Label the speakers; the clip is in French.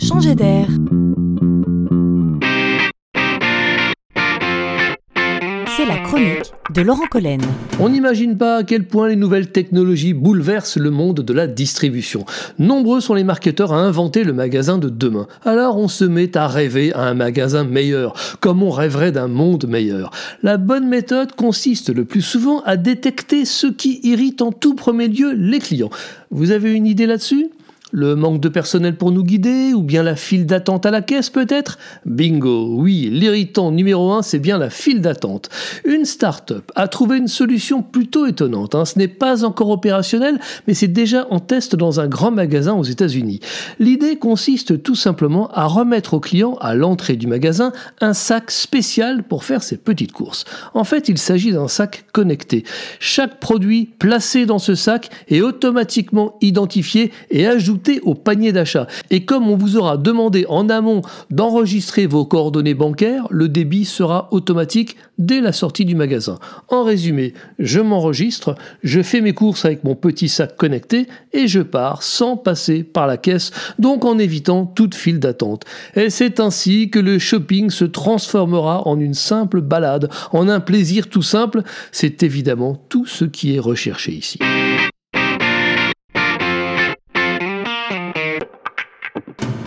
Speaker 1: changer d'air. C'est la chronique de Laurent Collen.
Speaker 2: On n'imagine pas à quel point les nouvelles technologies bouleversent le monde de la distribution. Nombreux sont les marketeurs à inventer le magasin de demain. Alors on se met à rêver à un magasin meilleur, comme on rêverait d'un monde meilleur. La bonne méthode consiste le plus souvent à détecter ce qui irrite en tout premier lieu les clients. Vous avez une idée là-dessus? Le manque de personnel pour nous guider Ou bien la file d'attente à la caisse peut-être? Bingo, oui, l'irritant numéro un, c'est bien la file d'attente. Une start-up a trouvé une solution plutôt étonnante. Hein. Ce n'est pas encore opérationnel, mais c'est déjà en test dans un grand magasin aux États-Unis. L'idée consiste tout simplement à remettre au client à l'entrée du magasin un sac spécial pour faire ses petites courses. En fait, il s'agit d'un sac connecté. Chaque produit placé dans ce sac est automatiquement identifié et ajouté au panier d'achat. Et comme on vous aura demandé en amont d'enregistrer vos coordonnées bancaires, le débit sera automatique dès la sortie du magasin. En résumé, je m'enregistre, je fais mes courses avec mon petit sac connecté et je pars sans passer par la caisse, donc en évitant toute file d'attente. Et c'est ainsi que le shopping se transformera en une simple balade, en un plaisir tout simple. C'est évidemment tout ce qui est recherché ici. you